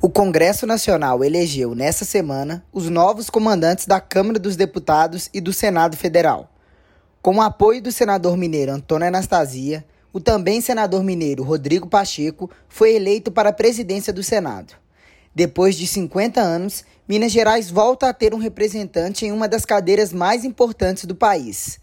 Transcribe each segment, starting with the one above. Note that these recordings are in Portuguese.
O Congresso Nacional elegeu nesta semana os novos comandantes da Câmara dos Deputados e do Senado Federal. Com o apoio do senador mineiro Antônio Anastasia, o também senador mineiro Rodrigo Pacheco foi eleito para a presidência do Senado. Depois de 50 anos, Minas Gerais volta a ter um representante em uma das cadeiras mais importantes do país.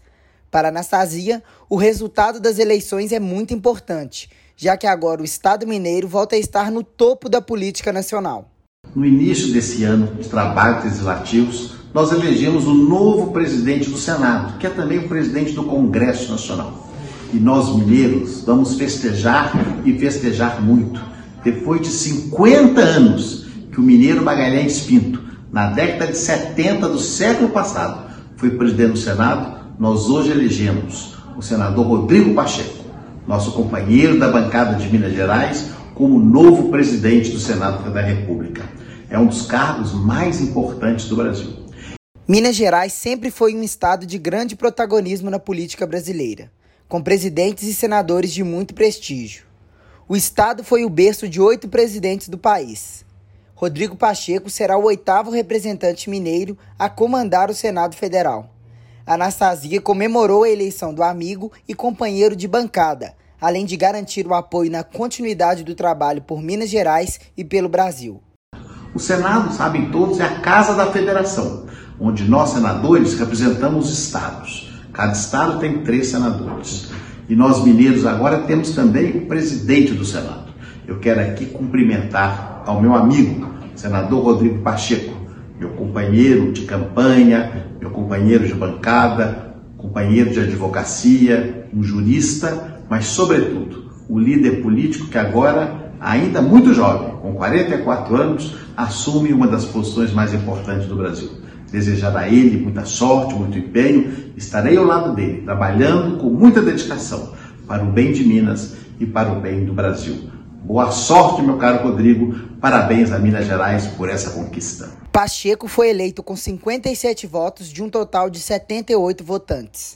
Para Anastasia, o resultado das eleições é muito importante já que agora o Estado mineiro volta a estar no topo da política nacional. No início desse ano de trabalhos legislativos, nós elegemos o novo presidente do Senado, que é também o presidente do Congresso Nacional. E nós, mineiros, vamos festejar e festejar muito. Depois de 50 anos que o mineiro Magalhães Pinto, na década de 70 do século passado, foi presidente do Senado, nós hoje elegemos o senador Rodrigo Pacheco nosso companheiro da bancada de Minas Gerais, como novo presidente do Senado da República. É um dos cargos mais importantes do Brasil. Minas Gerais sempre foi um estado de grande protagonismo na política brasileira, com presidentes e senadores de muito prestígio. O estado foi o berço de oito presidentes do país. Rodrigo Pacheco será o oitavo representante mineiro a comandar o Senado Federal. Anastasia comemorou a eleição do amigo e companheiro de bancada, além de garantir o apoio na continuidade do trabalho por Minas Gerais e pelo Brasil. O Senado, sabem todos, é a casa da federação, onde nós, senadores, representamos os estados. Cada estado tem três senadores. E nós, mineiros, agora temos também o presidente do Senado. Eu quero aqui cumprimentar ao meu amigo, senador Rodrigo Pacheco, meu companheiro de campanha, meu companheiro de bancada, companheiro de advocacia, um jurista, mas, sobretudo, o líder político que agora, ainda muito jovem, com 44 anos, assume uma das posições mais importantes do Brasil. Desejar a ele muita sorte, muito empenho, estarei ao lado dele, trabalhando com muita dedicação para o bem de Minas e para o bem do Brasil. Boa sorte, meu caro Rodrigo. Parabéns a Minas Gerais por essa conquista. Pacheco foi eleito com 57 votos de um total de 78 votantes.